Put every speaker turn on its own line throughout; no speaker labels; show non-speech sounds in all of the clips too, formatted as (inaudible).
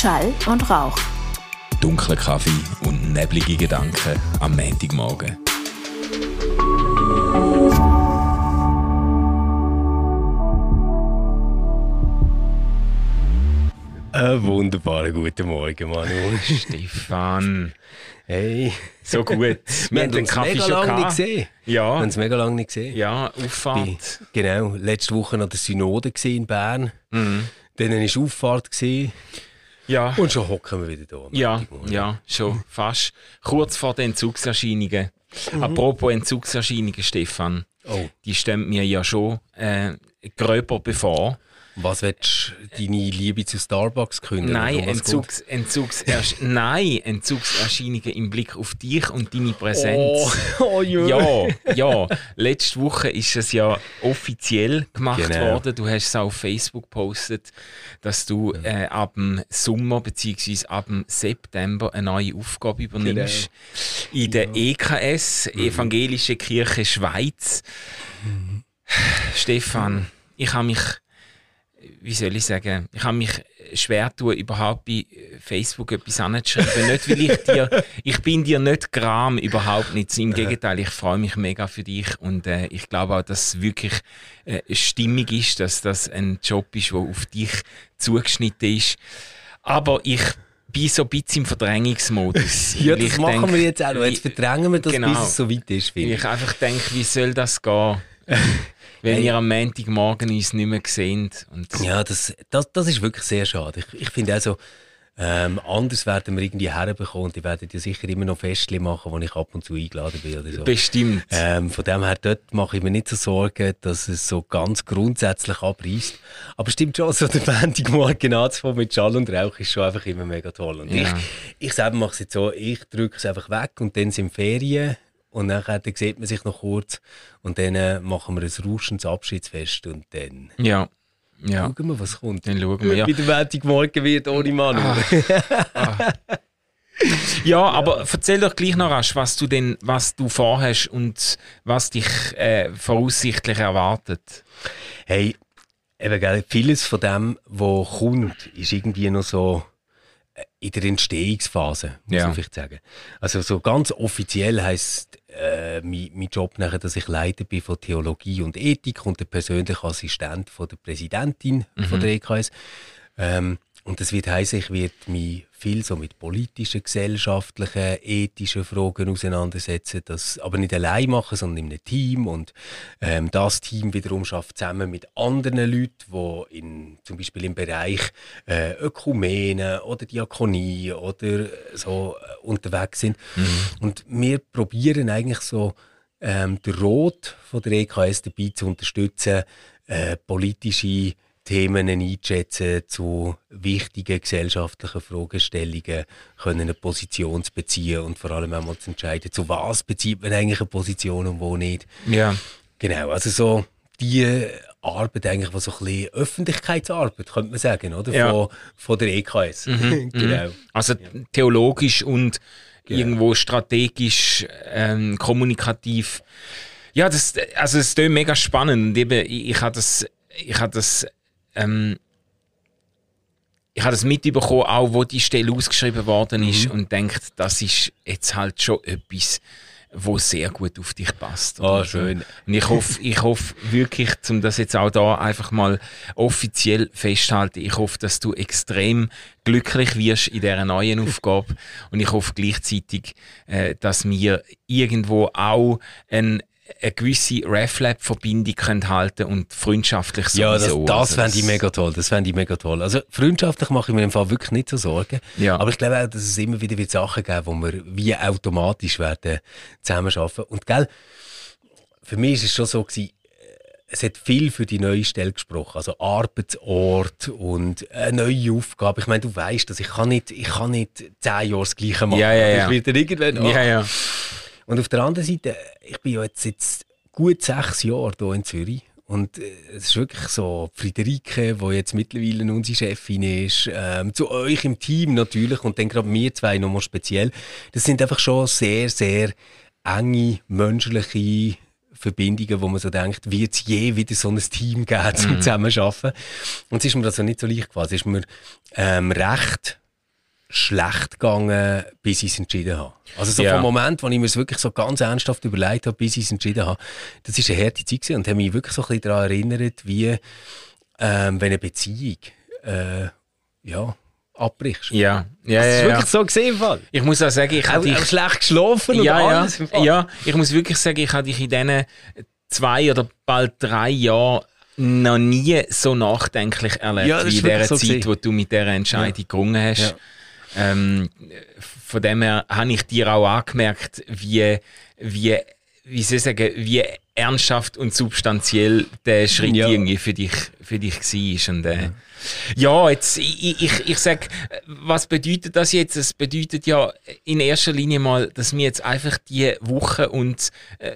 Schall und Rauch.
Dunkler Kaffee und neblige Gedanken am Montagmorgen.
Einen wunderbaren guten Morgen, Manu. (laughs)
Stefan,
Hey.
so gut. (laughs)
Wir haben
den Kaffee
mega
schon
lange nicht gesehen. Wir haben
Ja,
uns mega lange nicht gesehen.
ja,
Bin,
Auffahrt.
genau, letzte Woche noch der Synode in Bern.
Mhm.
Dann war Auffahrt gewesen.
Ja,
und schon hocken wir wieder da.
ja, ja, schon fast. Kurz vor den Entzugserscheinungen. Apropos Entzugserscheinungen, Stefan,
Oh,
die stehen mir ja schon äh, gröber bevor.
Was willst du deine Liebe zu Starbucks künden?
Nein, Entzugs, Entzugsersch (laughs) Nein, Entzugserscheinungen im Blick auf dich und deine Präsenz.
Oh, (laughs) oh ja.
Ja, ja. Letzte Woche ist es ja offiziell gemacht
Genau.
worden. Du hast es auch auf Facebook gepostet, dass du äh, ab dem Sommer bzw. ab dem September eine neue Aufgabe übernimmst.
Genau.
In der EKS,
Mhm.
Evangelische Kirche Schweiz. Stefan, ich habe mich, wie soll ich sagen, ich habe mich schwer tun, überhaupt bei Facebook etwas anzuschreiben. nicht, weil ich dir, (laughs) ich bin dir nicht gram, überhaupt nicht. Im Gegenteil, ich freue mich mega für dich und äh, ich glaube auch, dass es wirklich äh, stimmig ist, dass das ein Job ist, der auf dich zugeschnitten ist. Aber ich bin so ein bisschen im Verdrängungsmodus. (laughs)
Ja, das
ich
machen
denk,
wir jetzt auch noch. Jetzt verdrängen wir das,
Genau.
bis es so weit ist, finde ich.
ich einfach denke, wie soll das gehen, (laughs) wenn
Hey.
wir am Montagmorgen uns nicht mehr sehen? Und
Ja, das, das, das ist wirklich sehr schade. Ich, ich finde also, ähm, anders werden wir irgendwie herbekommen und die werden ja sicher immer noch Festchen machen, wo ich ab und zu eingeladen bin oder so.
bestimmt.
Ähm, von dem her, dort mache ich mir nicht so Sorgen, dass es so ganz grundsätzlich abreißt. Aber stimmt schon, so der Montagmorgen anzufangen mit Schall und Rauch ist schon einfach immer mega toll. Und
Ja.
ich, ich selber mache es jetzt so, ich drücke es einfach weg und dann sind Ferien und nachher dann sieht man sich noch kurz und dann äh, machen wir ein rauschendes Abschiedsfest und dann
Ja. Ja.
schauen wir, was kommt.
Dann schauen wir, ja.
Wie der Montagmorgen wird ohne Mann.
Ja, aber erzähl doch gleich noch rasch, was du denn, was du vorhast und was dich äh, voraussichtlich erwartet.
Hey, eben, gell, vieles von dem, was kommt, ist irgendwie noch so in der Entstehungsphase, muss
Ja.
ich vielleicht sagen. Also so ganz offiziell heisst äh, mein, mein Job nachher, dass ich Leiter bin von Theologie und Ethik und der persönliche Assistent von der Präsidentin von der EKS. Ähm, und das wird heißen, ich werde mich viel so mit politischen, gesellschaftlichen, ethischen Fragen auseinandersetzen, das aber nicht allein machen, sondern in einem Team und ähm, das Team wiederum schafft zusammen mit anderen Leuten, die in, zum Beispiel im Bereich äh, Ökumene oder Diakonie oder so äh, unterwegs sind. Und wir probieren eigentlich so ähm, den Rot von der EKS dabei zu unterstützen, äh, politische Themen einschätzen zu wichtigen gesellschaftlichen Fragestellungen, können eine Position zu beziehen und vor allem auch mal zu entscheiden, zu was bezieht man eigentlich eine Position und wo nicht.
Ja.
Genau, also so die Arbeit eigentlich, was so ein bisschen Öffentlichkeitsarbeit, könnte man sagen, oder?
Ja.
Von, von der EKS. (laughs) genau.
Also theologisch und irgendwo strategisch, ähm, kommunikativ. Ja, das, also es ist mega spannend. Eben, ich, ich habe das, ich habe das, ähm, ich habe das mitbekommen, auch wo die Stelle ausgeschrieben worden ist
Mhm.
und denkt, das ist jetzt halt schon etwas, wo sehr gut auf dich passt.
Ah,
Und,
schön.
Und ich hoffe, ich hoffe wirklich, um das jetzt auch da einfach mal offiziell festzuhalten, ich hoffe, dass du extrem glücklich wirst in dieser neuen (laughs) Aufgabe und ich hoffe gleichzeitig, äh, dass wir irgendwo auch ein eine gewisse RefLab-Verbindung halten und freundschaftlich
Ja, das,
sowieso.
das
Also
fände ich mega toll. Das fände ich mega toll. Also freundschaftlich mache ich mir im Fall wirklich nicht so Sorgen.
Ja.
Aber ich glaube auch, dass es immer wieder wird Sachen geben, wo wir wie automatisch werden zusammenarbeiten. Und gell, für mich ist es schon so gewesen, es hat viel für die neue Stelle gesprochen, also Arbeitsort und eine neue Aufgabe. Ich meine, du weißt, dass ich kann nicht, ich kann nicht zehn Jahre das Gleiche machen.
Ja, ja, ja.
Ich werde irgendwann.
Ja, ja.
Und auf der anderen Seite, ich bin ja jetzt, jetzt gut sechs Jahre hier in Zürich. Und äh, es ist wirklich so, Friederike, die jetzt mittlerweile unsere Chefin ist, ähm, zu euch im Team natürlich und dann gerade wir zwei nochmal speziell. Das sind einfach schon sehr, sehr enge, menschliche Verbindungen, wo man so denkt, wird es je wieder so ein Team geben zum Zusammenarbeiten? Und es ist mir also nicht so leicht gewesen. Es ist mir ähm, recht schlecht gegangen, bis ich es entschieden habe. Also so
Ja.
vom Moment, wo ich mir es wirklich so ganz ernsthaft überlegt habe, bis ich es entschieden habe, das ist eine harte Zeit gewesen und hat mich wirklich so ein bisschen daran erinnert, wie ähm, wenn eine Beziehung äh, ja, abbrichst.
Ja, ja,
Das ist
ja, ja.
wirklich so gesehen, Fall.
Ich muss auch sagen, ich habe dich...
schlecht geschlafen und
ja,
alles.
ja, ja, ich muss wirklich sagen, ich habe dich in diesen zwei oder bald drei Jahren noch nie so nachdenklich erlebt
Ja,
wie in
wirklich
dieser
so
Zeit,
gewesen.
wo du mit dieser Entscheidung gerungen hast. Ähm, von dem her habe ich dir auch angemerkt, wie, wie, wie soll ich sagen, wie ernsthaft und substanziell der Schritt
Ja.
irgendwie für dich, für dich war. Und, äh, ja, jetzt, ich, ich, ich sag, was bedeutet das jetzt? Es bedeutet ja in erster Linie mal, dass wir jetzt einfach die Woche und äh,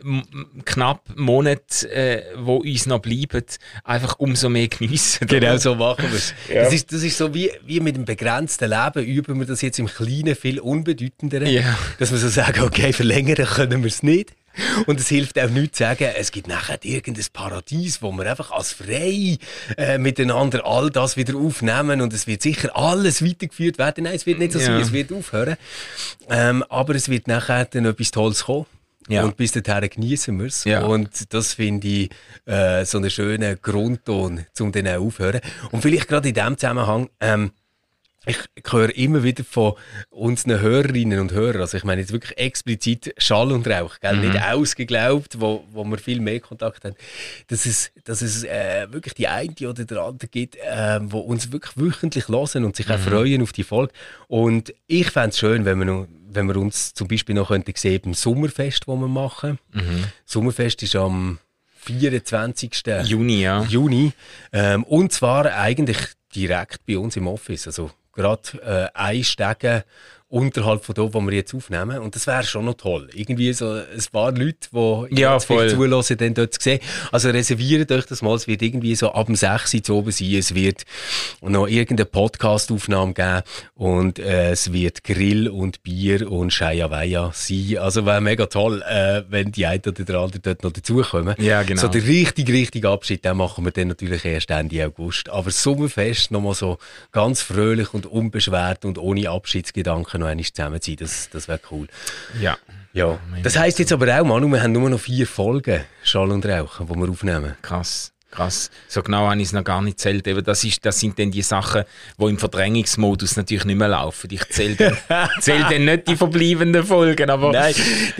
knapp Monat, äh, wo uns noch bleiben, einfach umso mehr geniessen.
Genau so machen wir es.
Ja.
Das, ist, das ist so wie, wie mit dem begrenzten Leben, üben wir das jetzt im Kleinen viel unbedeutenderen.
Ja.
Dass wir so sagen, okay, verlängern können wir es nicht. (laughs) Und es hilft auch nicht zu sagen, es gibt nachher irgendein Paradies, wo wir einfach als frei äh, miteinander all das wieder aufnehmen und es wird sicher alles weitergeführt werden. Nein, es wird nicht so
Ja.
sein, es wird aufhören. Ähm, aber es wird nachher dann etwas Tolles kommen.
Ja.
Und bis dahin genießen wir es.
Ja.
Und das finde ich äh, so einen schönen Grundton, um dann auch aufzuhören. Und vielleicht gerade in diesem Zusammenhang, ähm, ich höre immer wieder von unseren Hörerinnen und Hörern, also ich meine jetzt wirklich explizit Schall und Rauch, gell? nicht ausgeglaubt, wo, wo wir viel mehr Kontakt haben, dass es, dass es äh, wirklich die eine oder der andere gibt, äh, wo uns wirklich wöchentlich hören und sich auch freuen auf die Folge. Und ich fände es schön, wenn wir, noch, wenn wir uns zum Beispiel noch könnten sehen beim Sommerfest, das wir machen. Sommerfest ist am 24.
Juni, ja.
Juni. Ähm, und zwar eigentlich direkt bei uns im Office. Also gerade äh, ein Stege unterhalb von dort, wo wir jetzt aufnehmen. Und das wäre schon noch toll. Irgendwie so ein paar Leute, die
Ja, voll.
zulassen, dann dort zu sehen. Also reserviert euch das mal. Es wird irgendwie so ab dem 6 Uhr zu oben sein. Es wird noch irgendeine Podcast-Aufnahme geben. Und äh, es wird Grill und Bier und Scheia sein. Also wäre mega toll, äh, wenn die einen oder der andere dort noch dazukommen.
Ja, genau.
So der richtig, richtig Abschied, den machen wir dann natürlich erst Ende August. Aber Sommerfest nochmal so ganz fröhlich und unbeschwert und ohne Abschiedsgedanken noch einmal zusammen sein, das, das wäre cool.
ja.
Ja. Das heisst jetzt aber auch, Manu, wir haben nur noch vier Folgen Schall und Rauch, die wir aufnehmen.
Krass, krass. So genau habe ich es noch gar nicht zählt. Eben, das, ist, das sind dann die Sachen, die im Verdrängungsmodus natürlich nicht mehr laufen. Ich zähle dann, (laughs) zähle dann nicht die verbleibenden Folgen, aber...
Nein,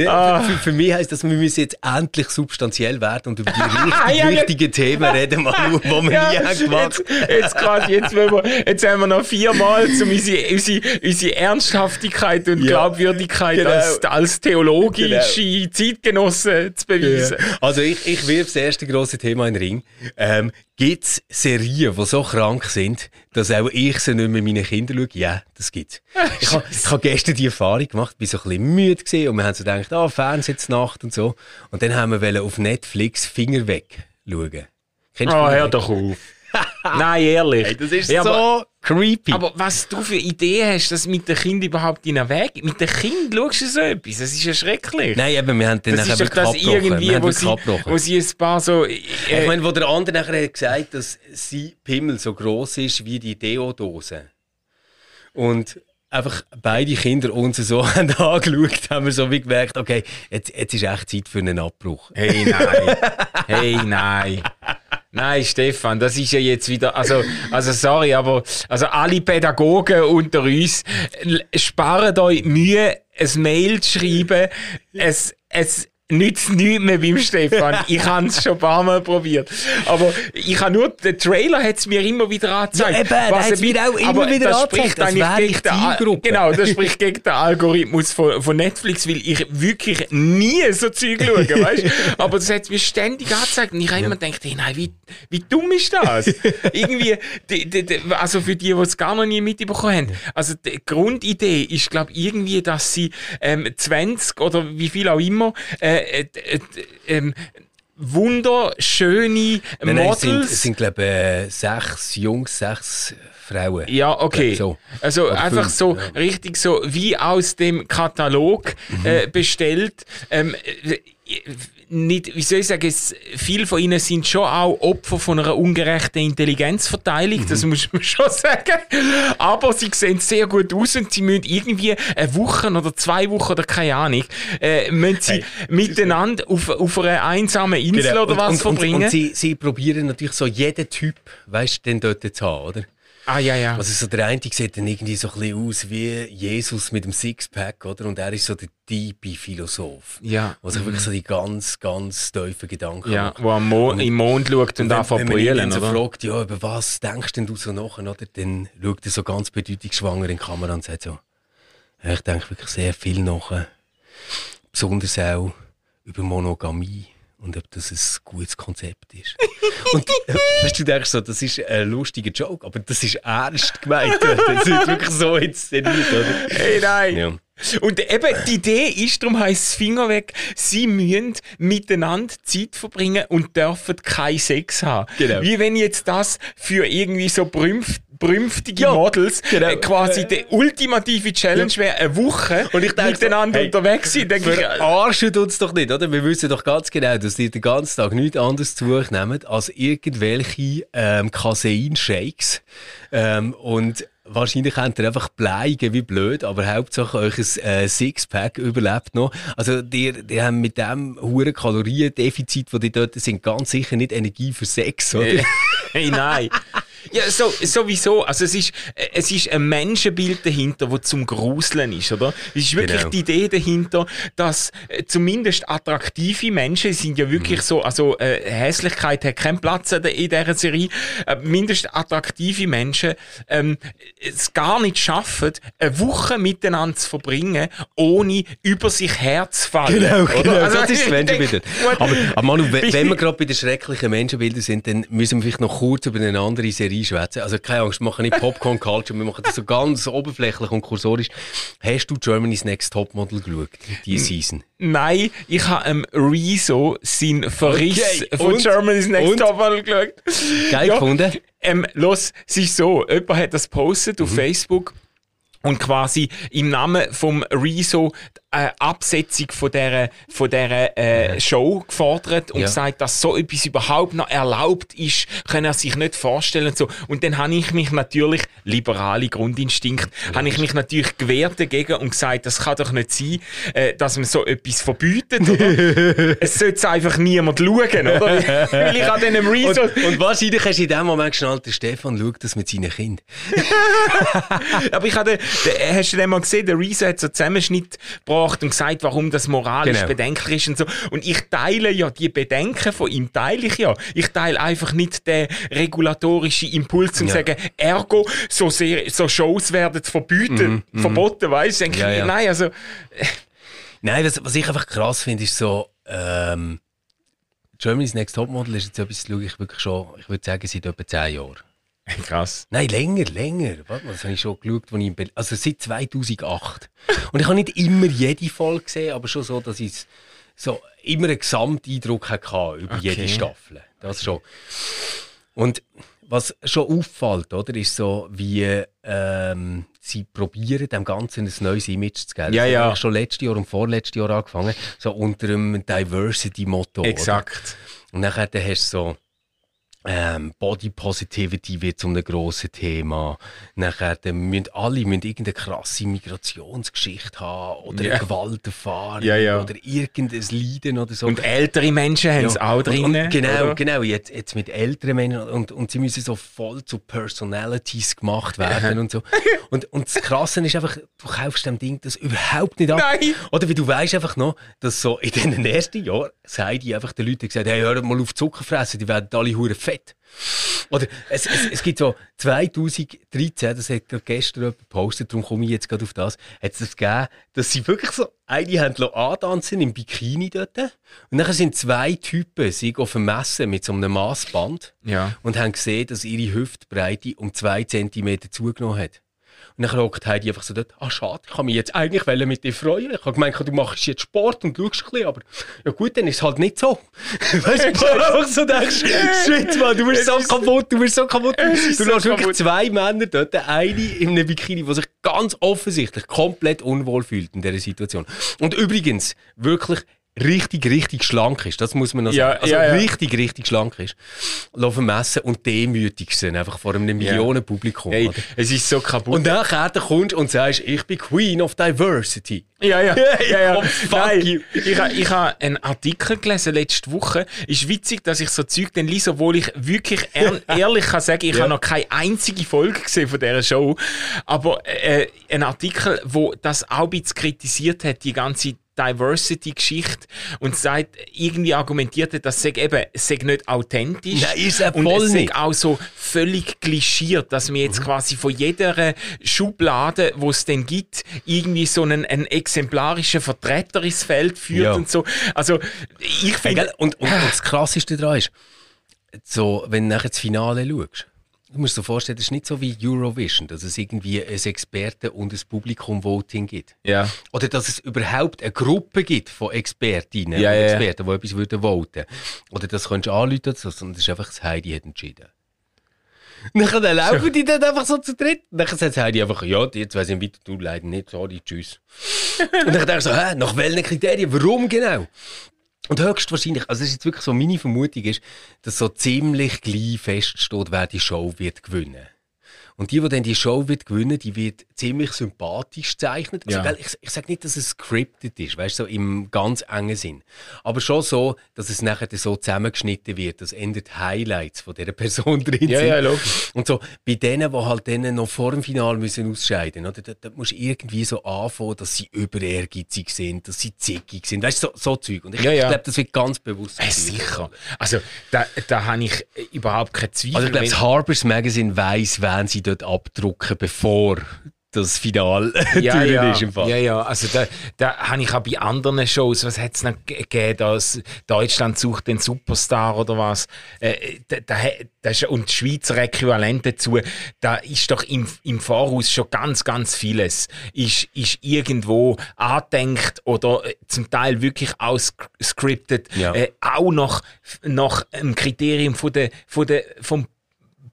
Ah.
für, für mich heisst das, wir müssen jetzt endlich substanziell werden und über die (laughs) richtig
Ja,
wichtigen Themen reden, Manu, die wir nie haben gemacht
jetzt, jetzt quasi, jetzt, wir, jetzt haben wir noch viermal, um unsere, unsere, unsere Ernsthaftigkeit und
Ja.
Glaubwürdigkeit
Genau.
als, als theologische Zeitgenossen zu beweisen.
Also ich, ich wirf das erste große Thema in den Ring. Ähm, Gibt es Serien, die so krank sind, dass auch ich sie nicht mehr meinen Kindern schaue? Ja, das gibt's. (laughs) Ich habe hab gestern die Erfahrung gemacht, bin so ein bisschen müde gewesen und wir haben so gedacht, ah, Fernsehen zur Nacht und so. Und dann haben wir auf Netflix Finger weg schauen. Kennst
Oh, hör doch auf. (laughs) Nein, ehrlich.
Hey, das ist
Ja,
so creepy.
Aber was du für Ideen hast, dass mit dem Kind überhaupt in den Weg... Mit dem Kind schaust du so etwas, das ist ja schrecklich.
Nein, eben, wir haben dann
das
nachher wirklich
das
abgebrochen.
irgendwie, wo sie, wo sie ein paar so... Äh,
Ich meine, wo der andere nachher hat gesagt, dass sein Pimmel so groß ist wie die Deodose. Und einfach beide Kinder uns so (laughs) haben angeschaut, haben wir so wie gemerkt, okay, jetzt, jetzt ist echt Zeit für einen Abbruch.
Hey, nein. hey, nein. Nein, Stefan, das ist ja jetzt wieder, also, also sorry, aber also alle Pädagogen unter uns sparen euch Mühe, ein Mail zu schreiben. Es, es nützt nichts mehr beim Stefan. Ich habe es schon ein paar Mal probiert. Aber ich habe nur, der Trailer hat es mir immer wieder angezeigt.
Ja, eben,
Was
hat's mir auch immer wieder
das
angezeigt,
spricht
als
eigentlich
wäre
gegen
Zielgruppe.
Genau, das spricht gegen den Algorithmus von, von Netflix, weil ich wirklich nie so Zeug schaue, (laughs) weißt Aber das hat mir ständig angezeigt und ich habe immer gedacht, hey, nein, wie, wie dumm ist das? Irgendwie, die, die, die, also für die, die es gar noch nie mitbekommen haben, also die Grundidee ist, glaube ich, irgendwie, dass sie ähm, 20 oder wie viel auch immer äh, äh, äh, ähm, wunderschöne
Nein, nein, es sind,
Models
sind glaube ich, äh, sechs Jungs, sechs Frauen.
ja, okay.
So.
Also
Oder
einfach
fünf,
so
ja.
richtig so wie aus dem Katalog
Mhm.
äh, bestellt. Ähm, äh, nicht, wie soll ich sagen, es, viele von ihnen sind schon auch Opfer von einer ungerechten Intelligenzverteilung, mhm. das muss man (laughs) schon sagen. Aber sie sehen sehr gut aus und sie müssen irgendwie eine Woche oder zwei Wochen oder keine Ahnung, äh, müssen sie hey, miteinander auf, auf einer einsamen Insel genau. oder was und, verbringen. Und,
und sie, sie probieren natürlich so jeden Typ, weißt du, den dort zu haben, oder?
Ah, ja, ja.
Also so der eine sieht dann irgendwie so ein bisschen aus wie Jesus mit dem Sixpack, oder? Und er ist so der tiefe Philosoph.
Ja.
Was sich wirklich so die ganz, ganz tiefen Gedanken
ja, macht. wo am Mo und, im Mond schaut und, und anfängt zu brüllen,
Wenn man so fragt, ja, über was denkst denn du so nach, oder? Dann schaut er so ganz bedeutungsschwanger in die Kamera und sagt so, ja, ich denke wirklich sehr viel nach. Besonders auch über Monogamie und ob das ein gutes Konzept ist. und weißt, du denkst so, das ist ein lustiger Joke, aber das ist ernst gemeint. (laughs) Das ist wirklich so inszeniert, oder?
Hey, nein! Ja. Und eben die Idee ist, darum heisst Finger weg, sie müssen miteinander Zeit verbringen und dürfen keinen Sex haben. Genau. Wie wenn jetzt das für irgendwie so berühmtige ja, Models genau. äh, quasi die ultimative Challenge ja. wäre, eine Woche und ich denke miteinander so, hey, unterwegs sein. Denke
ich, verarschen uns doch nicht, oder? Wir wissen doch ganz genau, dass die den ganzen Tag nichts anderes zu euch nehmen als irgendwelche ähm, Casein-Shakes ähm, und Wahrscheinlich könnt ihr einfach bleiben wie blöd, aber Hauptsache euch ein äh, Sixpack überlebt noch. Also, die, die haben mit dem hohen Kaloriendefizit, das die dort sind, ganz sicher nicht Energie für Sex, oder?
hey, nein. (laughs) Ja, so, sowieso. Also es ist, es ist ein Menschenbild dahinter, das zum Gruseln ist, oder? Es ist wirklich genau. die Idee dahinter, dass äh, zumindest attraktive Menschen sind ja wirklich mhm. so, also äh, Hässlichkeit hat keinen Platz in, dieser Serie, äh, mindestens attraktive Menschen ähm, es gar nicht schaffen, eine Woche miteinander zu verbringen, ohne über sich herzufallen.
Genau, genau. Also, das ist das Menschenbild. aber, aber Manu, wenn, (laughs) wenn wir gerade bei den schrecklichen Menschenbildern sind, dann müssen wir vielleicht noch kurz über eine andere Serie reinschwätzen. Also keine Angst, wir machen nicht Popcorn Culture, wir machen das so ganz oberflächlich und kursorisch. Hast du Germany's Next Topmodel geschaut, diese Season?
Nein, ich habe ähm, Rezo seinen Verriss okay. von und? Germany's Next und? Topmodel geschaut.
Geil ja. gefunden?
Ähm, los, es ist so, jemand hat das postet mhm. auf Facebook und quasi im Namen vom Rezo eine Absetzung von dieser, von dieser äh, Show gefordert und ja. gesagt, dass so etwas überhaupt noch erlaubt ist, kann er sich nicht vorstellen. Und, so. und dann habe ich mich natürlich, liberale Grundinstinkt, ja. habe ich mich natürlich gewehrt dagegen und gesagt, das kann doch nicht sein, äh, dass man so etwas verbietet. (laughs) Es sollte einfach niemand schauen, oder? (laughs) Weil ich an diesem
Rezo... Und, und wahrscheinlich hast du in dem Moment geschnallt, der Stefan schaut das mit seinen Kindern. (laughs)
Aber ich hatte, hast du den mal gesehen, der Rezo hat so Zusammenschnitt gebracht gebracht und gesagt, warum das moralisch genau. bedenklich ist und so. Und ich teile ja die Bedenken von ihm, teile ich ja. Ich teile einfach nicht den regulatorischen Impuls, um ja. zu sagen, ergo, so, sehr, so Shows werden verbieten, mhm, mhm. verboten, weißt du? Ja, ja. Nein, also...
Nein, was, was ich einfach krass finde, ist so, ähm, Germany's Next Topmodel ist jetzt etwas, das schaue ich wirklich schon, ich würde sagen, seit etwa 10 Jahren. (laughs)
Krass.
Nein, länger, länger. Warte mal, das habe ich schon geschaut, als ich also seit 2008. Und ich habe nicht immer jede Folge gesehen, aber schon so, dass ich so immer einen Gesamteindruck hatte über okay. jede Staffel. Das schon. Und was schon auffällt, oder, ist so, wie ähm, sie probieren, dem Ganzen ein neues Image zu geben.
Ja, ja.
Ich schon letztes Jahr und vorletztes Jahr angefangen, so unter einem Diversity-Motto.
Exakt.
Oder? Und nachher hast du so ähm, Body Positivity wird zu einem grossen Thema. Nachher müssen alle müssen irgendeine krasse Migrationsgeschichte haben oder yeah. eine Gewalterfahrung
ja, ja.
oder irgendein Leiden oder so.
Und ältere Menschen haben es auch drin.
Genau, oder? genau. Jetzt, jetzt mit älteren Menschen und, und sie müssen so voll zu Personalities gemacht werden und so. Und, und das Krasse ist einfach, du kaufst dem Ding das überhaupt nicht ab.
Nein.
Oder wie du weißt einfach noch, dass so in den ersten Jahren sei die einfach den Leuten gesagt, hey, hör mal auf Zucker fressen, die werden alle hure fett fett. Oder es, es, es gibt so 2013, das hat gestern jemand gepostet, darum komme ich jetzt gerade auf das, hat es das gegeben, dass sie wirklich so eine haben antanzen im Bikini dort und dann sind zwei Typen sich auf dem Messen mit so einem Maßband
ja.
und haben gesehen, dass ihre Hüftbreite um zwei Zentimeter zugenommen hat. Und dann hockt Heidi einfach so dort, ah schade, ich kann mich jetzt eigentlich mit dir freuen. Ich habe gemeint, du machst jetzt Sport und schaust ein bisschen, aber ja gut, dann ist es halt nicht so. (laughs) weißt du, du einfach so denkst, shit man, du bist so kaputt, du bist so kaputt. Du lässt so wirklich kaputt. zwei Männer dort, eine in einem Bikini, der sich ganz offensichtlich komplett unwohl fühlt in dieser Situation. Und übrigens, wirklich richtig, richtig schlank ist, das muss man noch
Ja,
sagen. Also
ja, ja.
richtig, richtig schlank ist, vermessen und demütig sind, einfach vor einem Millionenpublikum.
Hey, es ist so kaputt.
Und nachher kommst und sagst, ich bin Queen of Diversity.
Ja, ja. (laughs) ja, ja.
Fuck
Nein,
you.
ich habe ich ha einen Artikel gelesen letzte Woche. Ist witzig, dass ich so Zeug dann lese, obwohl ich wirklich ehr (laughs) ehrlich kann sagen, ich habe noch keine einzige Folge gesehen von dieser Show. Aber äh, ein Artikel, wo das auch ein bisschen kritisiert hat, die ganze Diversity-Geschichte und sagt, irgendwie argumentiert hat, das sei eben, es sei nicht authentisch.
Nein, ist
und
voll
es sei auch so völlig klischiert, dass man
Mhm.
jetzt quasi von jeder Schublade, wo es denn gibt, irgendwie so einen, einen exemplarischen Vertreter ins Feld führt
Ja.
und so. Also, ich finde,
und, und, und das Krasseste daran ist, so, wenn du nachher das Finale schaust, du musst dir vorstellen, das ist nicht so wie Eurovision, dass es irgendwie ein Experten- und ein Publikum-Voting gibt.
ja,
Oder dass es überhaupt eine Gruppe gibt von Expertinnen
Ja,
und
ja, ja.
Experten, die etwas würden voten Oder das könntest du anrufen, sondern das ist einfach das Heidi hat entschieden. Dann laufen die dann einfach so zu dritt. Nachher sagt Heidi einfach, ja, jetzt weiss ich weiter, du leider nicht, sorry, tschüss. (laughs) und dann denke ich so, hä, nach welchen Kriterien, warum genau? Und höchstwahrscheinlich, also das ist jetzt wirklich so meine Vermutung ist, dass so ziemlich gleich feststeht, wer die Show wird gewinnen. Und die, die dann die Show wird gewinnen, die wird ziemlich sympathisch gezeichnet. Also,
Ja.
ich, ich sage nicht, dass es scripted ist, weißt du, so im ganz engen Sinn. Aber schon so, dass es nachher dann so zusammengeschnitten wird, dass endet Highlights von dieser Person (laughs) drin
ja,
sind.
ja, logisch.
Und so, bei denen, die halt denen noch vor dem Finale müssen ausscheiden, oder? Da, da musst du irgendwie so anfangen, dass sie überehrgeizig sind, dass sie zickig sind. Weißt du, so, so Zeug. Und ich,
Ja, ja.
ich glaube, das wird ganz bewusst.
Äh,
gewählt.
sicher. Also, da, da habe ich überhaupt keine Zweifel.
Also ich glaube, das Harper's Magazine weiss, wen sie dort abdrucken, bevor das Finale (laughs)
ja, ja,
ist im Fall.
ja, ja, also da, da habe ich auch bei anderen Shows, was hat es noch ge- gegeben, das Deutschland sucht den Superstar oder was, äh, da, da, ist, und das Schweizer Äquivalent dazu, da ist doch im, im Voraus schon ganz, ganz vieles, ist, ist irgendwo andenkt oder äh, zum Teil wirklich ausscriptet,
Ja.
äh, auch nach, nach einem Kriterium von der, von der, vom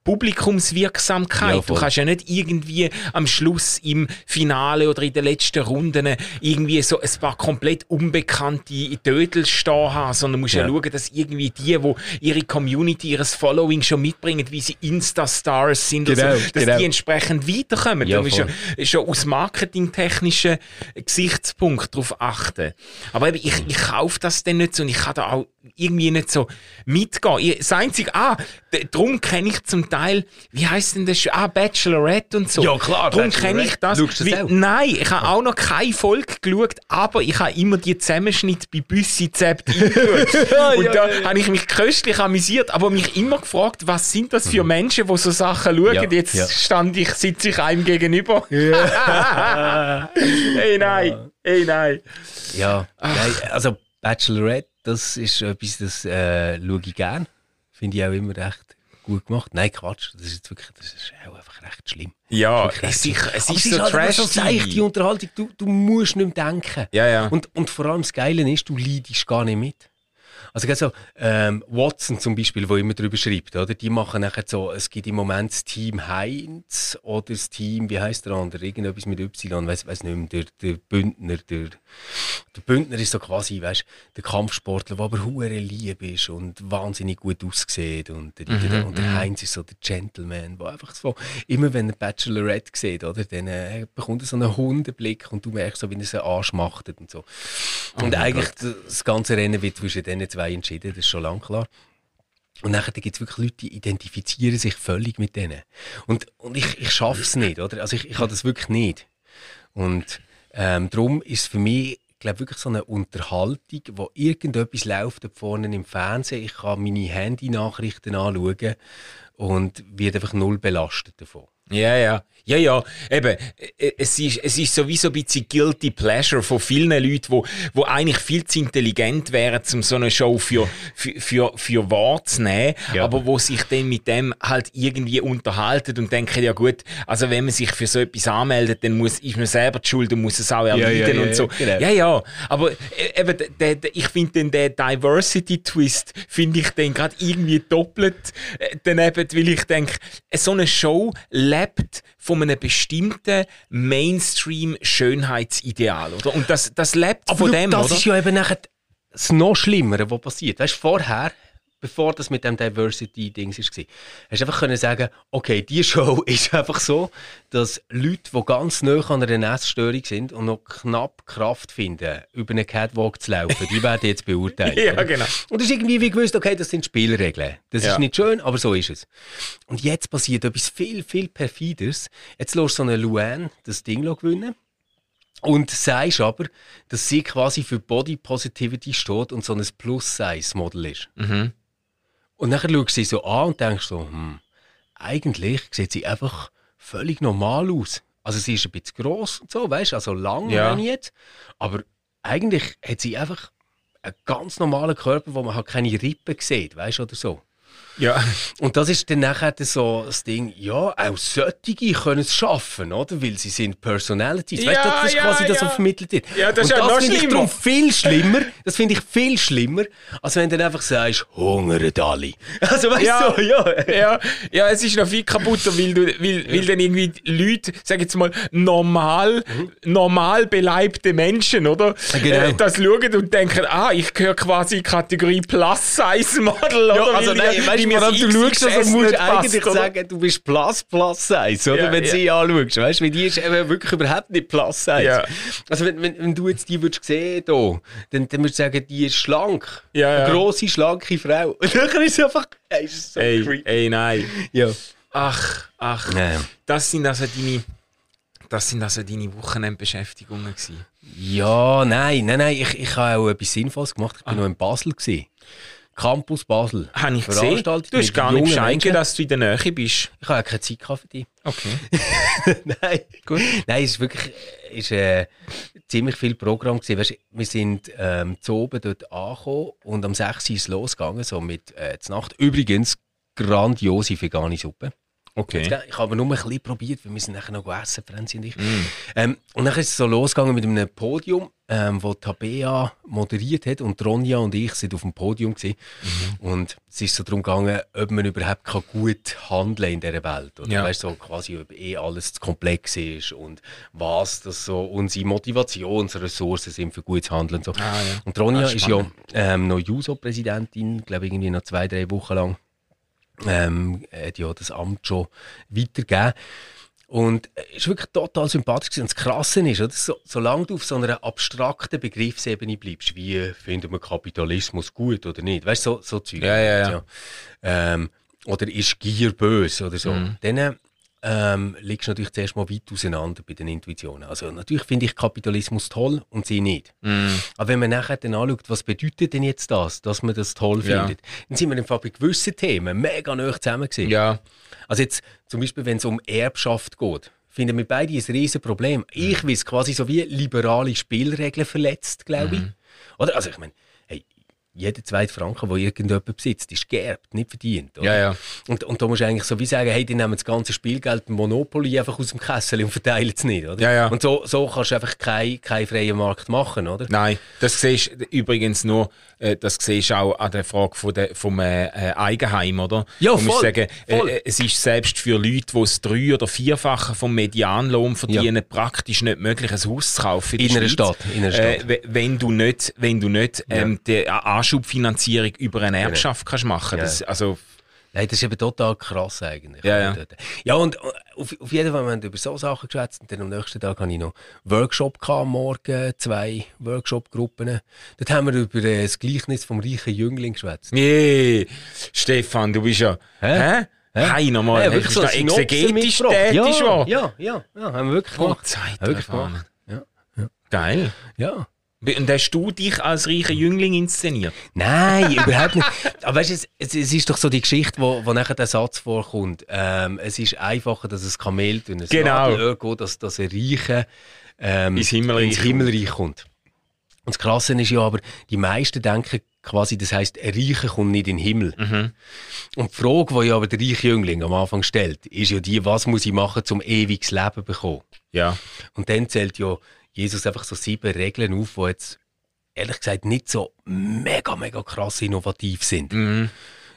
Publikumswirksamkeit.
Ja,
du kannst ja nicht irgendwie am Schluss im Finale oder in den letzten Runden irgendwie so ein paar komplett unbekannte Dödel stehen haben, sondern musst ja.
Ja.
schauen, dass irgendwie die, die ihre Community, ihres Following schon mitbringen, wie sie Insta-Stars sind,
Genau,
so, dass
genau.
die entsprechend weiterkommen.
Ja,
da musst du
voll.
schon, aus marketingtechnischen Gesichtspunkt darauf achten. Aber eben, ich, ich kaufe das dann nicht so und ich kann da auch irgendwie nicht so mitgehen. Das Einzige, ah, darum kenne ich zum Teil, wie heißt denn das schon? Ah, Bachelorette und so.
Ja, klar,
Darum kenne ich das.
Schaust du das
Weil-
auch?
Nein, ich habe auch noch keine Folge geschaut, aber ich habe immer die Zusammenschnitte bei Büssi eingeschaut. (laughs) Und da habe ich mich köstlich amüsiert, aber mich immer gefragt, was sind das für Menschen, die so Sachen schauen?
Mhm. Ja,
Jetzt stand ich, sitze ich einem gegenüber. hey, nein. Hey, nein.
Ja, nein, also Bachelorette, das ist etwas, das äh, schaue ich gerne. Finde ich auch immer recht gut gemacht. Nein, Quatsch, das ist jetzt wirklich, das ist auch einfach recht schlimm.
Ja,
recht
es, ist, es ist so
halt einfach
trash
so seichte Unterhaltung, du, du musst nicht mehr denken.
Ja, ja.
Und, und vor allem das Geile ist, du leidest gar nicht mit. Also gerade so, ähm, Watson zum Beispiel, wo immer drüber schreibt, oder? Die machen nachher so, es gibt im Moment das Team Heinz oder das Team, wie heißt der andere? Irgendetwas mit Y, weiß weiß nicht mehr, der, der Bündner, der, der Bündner ist so quasi, weißt, der Kampfsportler, der aber hure lieb ist und wahnsinnig gut aussieht und der, der, und der Heinz ist so der Gentleman, der einfach so, immer wenn er Bachelorette sieht, oder, dann äh, bekommt er so einen Hundeblick und du merkst so, wie er sie anschmachtet und so. Und eigentlich das ganze Rennen wird zwischen diesen zwei entschieden, das ist schon lang klar. Und nachher gibt es wirklich Leute, die identifizieren sich völlig mit denen. Und, und ich, ich schaffe es nicht, oder? Also ich, ich habe das wirklich nicht. Und ähm, darum ist es für mich, glaube wirklich so eine Unterhaltung, wo irgendetwas läuft da vorne im Fernsehen. Ich kann meine Handy-Nachrichten anschauen und werde einfach null belastet davon.
Ja, ja. Ja, ja. Eben, äh, es ist, es ist sowieso ein bisschen guilty pleasure von vielen Leuten, wo, wo eigentlich viel zu intelligent wären, um so eine Show für, für, für, für wahr zu nehmen,
Ja.
aber wo sich dann mit dem halt irgendwie unterhalten und denken, ja gut, also wenn man sich für so etwas anmeldet, dann muss, ist man selber die Schuld und muss es auch erleiden
ja, ja,
und so.
genau.
Ja, ja. Aber äh, eben, der, der, ich finde den, der Diversity-Twist, finde ich den gerade irgendwie doppelt äh, daneben, weil ich denke, so eine Show lebt von einem bestimmten Mainstream-Schönheitsideal, oder? Und das, das lebt von
schau,
dem,
das
oder?
ist ja eben nachher das noch Schlimmere, was passiert. Weißt du, vorher bevor das mit dem Diversity-Dings war. Hast du einfach können sagen, okay, die Show (laughs) ist einfach so, dass Leute, die ganz nah an einer Essstörung sind und noch knapp Kraft finden, über einen Catwalk zu laufen, die werden jetzt beurteilt. (laughs)
ja, genau.
Und das ist irgendwie wie gewusst, okay, das sind Spielregeln. Das
Ja.
ist nicht schön, aber so ist es. Und jetzt passiert etwas viel, viel perfideres. Jetzt lässt so eine Luan das Ding gewinnen. Und sagst aber, dass sie quasi für Body Positivity steht und so ein Plus-Size-Model ist.
Mhm.
Und dann schaust du sie so an und denkst so, hm, eigentlich sieht sie einfach völlig normal aus. Also sie ist ein bisschen gross und so, weißt du, also lang
Ja.
jetzt. Aber eigentlich hat sie einfach einen ganz normalen Körper, wo man halt keine Rippen sieht, weißt du, oder so.
Ja.
Und das ist dann nachher so das Ding, ja, auch solche können es schaffen, oder? Weil sie sind Personalities. weißt du,
Ja,
das ist
ja,
quasi das,
ja.
was vermittelt wird.
Ja, das ist ja noch
finde ich
schlimmer.
darum viel schlimmer. Das finde ich viel schlimmer, als wenn du dann einfach sagst, hungern alle. (laughs) Also weißt
Ja.
du, ja.
ja, ja, es ist noch viel kaputter, weil, du, weil, weil dann irgendwie Leute, sag jetzt mal, normal, normal beleibte Menschen, oder?
Genau.
Äh, das schauen und denken, ah, ich gehöre quasi in die Kategorie Plus-Size-Model, oder?
Ja, also nein, weißt du,
mir das
du schaust, also musst
nicht
eigentlich
passt,
sagen, du bist plus plus size, oder?
Ja,
wenn du
ja.
sie anschaust, weißt du, weil die ist eben wirklich überhaupt nicht plus size.
Ja.
Also wenn, wenn, wenn du jetzt die würdest sehen da, dann, dann würdest du sagen, die ist schlank.
Ja, ja.
Eine grosse, schlanke Frau. (laughs) Und dann ist es einfach, ey, ist so
Ey,
creepy.
ey, nein.
Ja.
Ach, ach.
Ja.
Das sind also deine, das sind also deine Wochenendbeschäftigungen gewesen.
ja, nein, nein, nein, ich, ich habe auch etwas Sinnvolles gemacht. Ich bin noch in Basel gewesen. Campus Basel.
Habe ich gesehen. Du hast gar nicht Bescheid dass du in der Nähe bist.
Ich habe ja keine Zeit für dich.
Okay. (laughs)
Nein, gut. Nein, es ist wirklich ist, äh, ziemlich viel Programm gewesen. Weißt, wir sind ähm, zu oben dort angekommen und am 6 Uhr ist es losgegangen, so mit äh, Nacht. Übrigens, grandiose vegane Suppe.
Okay.
Jetzt, Ich habe nur ein bisschen probiert, weil wir sind nachher noch essen, Franzi und ich. Ähm, und dann ist es so losgegangen mit einem Podium, ähm, wo Tabea moderiert hat und Ronja und ich sind auf dem Podium gewesen. Und es ist so darum gegangen, ob man überhaupt kann gut handeln in dieser Welt. Oder
Ja.
weißt, so quasi, ob eh alles zu komplex ist und was das so unsere Motivationsressourcen sind für gutes Handeln. Und, so.
Ah, ja.
und Ronja
Ah,
ist ja ähm, noch JUSO-Präsidentin, glaube irgendwie noch zwei, drei Wochen lang ähm, hat ja das Amt schon weitergegeben. Und es ist wirklich total sympathisch. gewesen. Und das Krasse ist, oder? So, solange du auf so einer abstrakten Begriffsebene bleibst, wie findet man Kapitalismus gut oder nicht, weißt du, so, so Zeug.
Ja, ja, ja.
Ähm, oder ist Gier böse oder so.
Mhm.
Dann ähm, liegst du natürlich zuerst mal weit auseinander bei den Intuitionen. Also natürlich finde ich Kapitalismus toll und sie nicht.
Mm.
Aber wenn man nachher dann anschaut, was bedeutet denn jetzt das, dass man das toll
Ja.
findet, dann sind wir im Fall bei gewissen Themen mega nah zusammen gewesen.
Ja.
Also jetzt zum Beispiel, wenn es um Erbschaft geht, finden wir beide ein riesen Problem. Ich weiß quasi so wie liberale Spielregeln verletzt, glaube ich. Oder? Also ich meine, jeder zweite Franken, den irgendjemand besitzt, ist geerbt, nicht verdient. Oder?
Ja, ja.
Und, und da musst du eigentlich so wie sagen, hey, die nehmen das ganze Spielgeld Monopoly einfach aus dem Kessel und verteilen es nicht, oder?
Ja, ja.
Und so, so kannst du einfach keinen kein freien Markt machen, oder?
Nein, das siehst du übrigens nur, äh, das siehst du auch an der Frage von der, vom äh, äh, Eigenheim, oder?
Ja,
Du musst
voll,
sagen,
voll.
Äh, es ist selbst für Leute, die das drei- oder vierfache vom Medianlohn verdienen, praktisch nicht möglich, ein Haus zu kaufen in,
In
der.
Stadt, in einer Stadt.
Äh, we- wenn du nicht, wenn du nicht ähm, die Anschubfinanzierung über eine Erbschaft kannst machen das, also
Nein, das ist eben total krass eigentlich.
Ja, ja.
ja und äh, auf, auf jeden Fall, wir haben über so Sachen geschwätzt und dann am nächsten Tag hatte ich noch Workshop gehabt, Morgen, zwei Workshop-Gruppen. Dort haben wir über äh, das Gleichnis vom reichen Jüngling geschwätzt.
Nee, Stefan, du bist ja.
Hä?
Hä?
Hä?
Hey, nochmal,
Ja,
hey, bist du da
eine Synopse
exegetisch tätig
ja, ja, ja, ja, haben wir wirklich
Oh,
gemacht.
Zeit
Haben wir wirklich. Ja.
Geil.
ja.
Und hast du dich als reicher Jüngling inszeniert?
Nein, (laughs) überhaupt nicht. Aber weißt du, es, es, es ist doch so die Geschichte, wo, wo nachher der Satz vorkommt. Ähm, es ist einfacher, dass ein Kamel durch ein
Genau.
Nadelöhr geht, als dass ein Reicher ähm,
Ins Himmelreich
ins Himmelreich kommt. Und das Krasse ist ja aber, die meisten denken quasi, das heisst, ein Reicher kommt nicht in den Himmel.
Mhm.
Und die Frage, die ja aber der reiche Jüngling am Anfang stellt, ist ja die, was muss ich machen, um ewiges Leben zu bekommen?
Ja.
Und dann zählt ja Jesus einfach so sieben Regeln auf, die jetzt ehrlich gesagt nicht so mega, mega krass innovativ sind.
Mhm.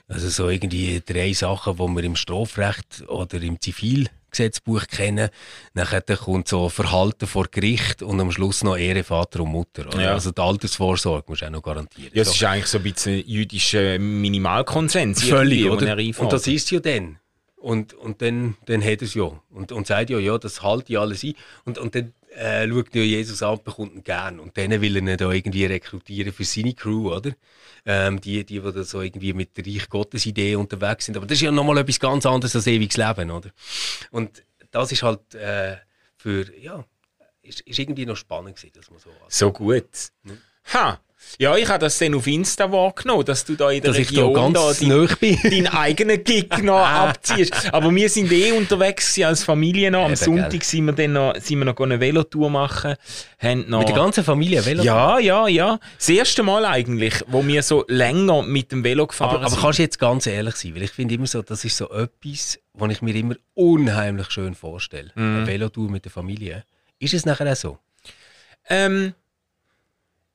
Also so irgendwie drei Sachen, die man im Strafrecht oder im Zivilgesetz Gesetzbuch kennen. Nachher kommt so Verhalten vor Gericht und am Schluss noch Ehre Vater und Mutter.
Ja.
Also die Altersvorsorge musst du auch noch garantieren.
Ja, es
So.
ist eigentlich so ein bisschen jüdischer Minimalkonsens.
Völlig, oder?
er.
Und das ist ja dann. Und, und dann, dann hat es ja. Und, und sagt ja, ja, das halte ich alles ein. Und, und dann äh, schaut ja Jesus an, bekommt ihn gern. Und dann will er ihn da irgendwie rekrutieren für seine Crew, oder? Ähm, die, die, die da so irgendwie mit der Reich Gottes Idee unterwegs sind. Aber das ist ja nochmal etwas ganz anderes als ewiges Leben, oder? Und das ist halt äh, für, ja, ist, ist irgendwie noch spannend gewesen, dass man so
So gut. Ha! Ja, ich habe das dann auf Insta wahrgenommen, dass du da in der
Dass ich da
Region
ganz
da dein, (laughs) deinen eigenen Gig (laughs) noch abziehst. Aber wir sind eh unterwegs als Familie noch. Am
Eben,
Sonntag
gell.
sind wir dann noch, sind wir noch eine Velotour machen. Haben noch
Mit der ganzen Familie Velo.
ja, ja, ja. Das erste Mal eigentlich, wo wir so länger mit dem Velo gefahren
Aber, aber
sind.
kannst du jetzt ganz ehrlich sein? Weil ich finde immer so, das ist so etwas, was ich mir immer unheimlich schön vorstelle.
Mhm.
Eine Velotour mit der Familie. Ist es nachher auch so?
Ähm,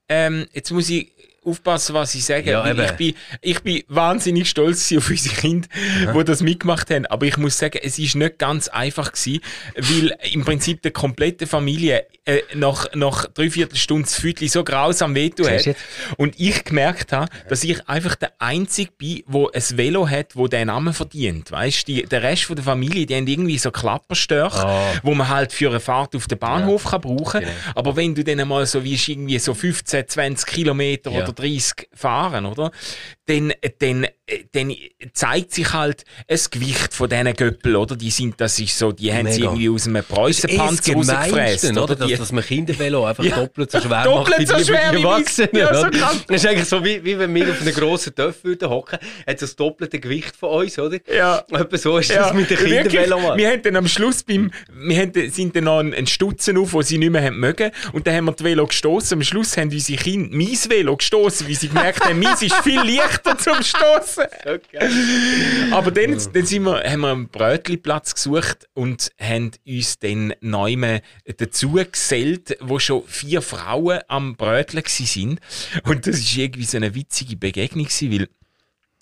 ähm, jetzt muss ich aufpassen, was ich sage.
Ja,
ich, bin, ich bin wahnsinnig stolz auf unsere Kinder, die das mitgemacht haben. Aber ich muss sagen, es ist nicht ganz einfach gewesen, weil im Prinzip der komplette Familie äh, nach, nach dreiviertel Stunden das Fütli so grausam wehtun hat.
du
Und ich gemerkt habe, dass ich einfach der Einzige bin, wo ein Velo hat, wo den Namen verdient. Weißt die, der Rest von der Familie, die haben irgendwie so Klapperstöche,
Ah.
wo man halt für eine Fahrt auf den Bahnhof kann brauchen
Genau.
Aber wenn du dann mal so wie irgendwie so 15, 20 Kilometer
Ja.
oder 30 fahren, oder? Dann, dann, dann zeigt sich halt das Gewicht von diesen Göppel, oder? Die sind, das ist so, die haben sie irgendwie aus einem Preußenpanzer
Gemeinste,
oder?
oder? Dass,
Die-
dass man Kindervelo einfach
Ja.
doppelt so schwer
Doppelt
macht
so
wie
schwer
wie Erwachsenen.
Ja, so
oder?
krass.
Das ist eigentlich so, wie, wie wenn wir auf einem grossen Töpf würden hocken, hat das doppelte Gewicht von uns, oder?
Ja.
Etwa so ist das mit den. Kindervelo.
Wir haben dann am Schluss beim, wir haben, sind dann noch einen, einen Stutzen auf, wo sie nicht mehr haben mögen. Und dann haben wir das Velo gestoßen. Am Schluss haben unsere Kinder mein Velo gestoßen, weil sie gemerkt haben, meins ist viel leichter zum Stoßen.
Okay.
Aber dann, dann sind wir, haben wir einen Brötchenplatz gesucht und haben uns dann neu dazu gesellt, wo schon vier Frauen am Bröteln waren. Und das war irgendwie so eine witzige Begegnung, weil